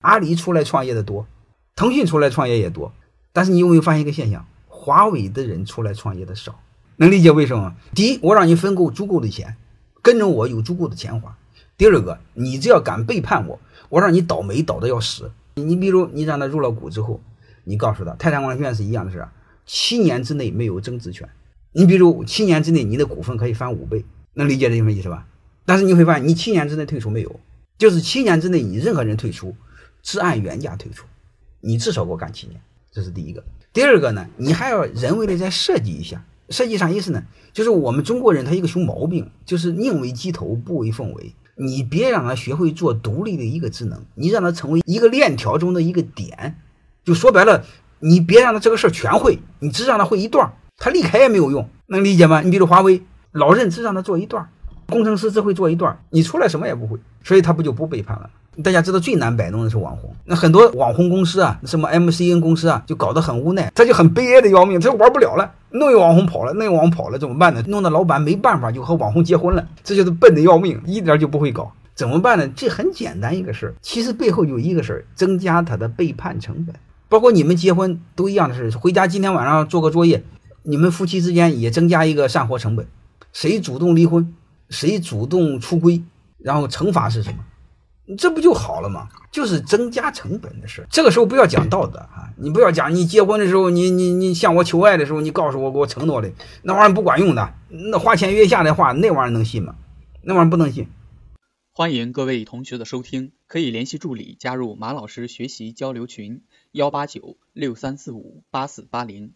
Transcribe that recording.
阿里出来创业的多，腾讯出来创业也多，但是你有没有发现一个现象？华为的人出来创业的少，能理解为什么吗？第一，我让你分够足够的钱，跟着我有足够的钱花；第二个，你只要敢背叛我，我让你倒霉倒的要死。你比如你让他入了股之后，你告诉他泰山光学院是一样的事，七年之内没有增值权。你比如七年之内你的股份可以翻五倍，能理解这什么意思吧？但是你会发现，你七年之内退出没有？就是七年之内你任何人退出，只按原价退出，你至少给我干七年，这是第一个。第二个呢，你还要人为的再设计一下，设计啥意思呢？就是我们中国人他一个熊毛病，就是宁为鸡头不为凤尾。你别让他学会做独立的一个职能，你让他成为一个链条中的一个点。就说白了，你别让他这个事儿全会，你只让他会一段，他离开也没有用，能理解吗？你比如华为，老任只让他做一段，工程师只会做一段，你出来什么也不会，所以他不就不背叛了？大家知道最难摆弄的是网红，那很多网红公司啊，什么 MCN 公司啊，就搞得很无奈，他就很悲哀的要命，他就玩不了了，弄一网红跑了，那网红跑了怎么办呢？弄得老板没办法，就和网红结婚了，这就是笨的要命，一点就不会搞，怎么办呢？这很简单一个事儿，其实背后有一个事儿，增加他的背叛成本，包括你们结婚都一样的事，回家今天晚上做个作业，你们夫妻之间也增加一个散伙成本，谁主动离婚，谁主动出轨，然后惩罚是什么？这不就好了吗？就是增加成本的事。这个时候不要讲道德啊！你不要讲你结婚的时候，你你你向我求爱的时候，你告诉我给我承诺的那玩意儿不管用的。那花前月下的话，那玩意儿能信吗？那玩意儿不能信。欢迎各位同学的收听，可以联系助理加入马老师学习交流群：幺八九六三四五八四八零。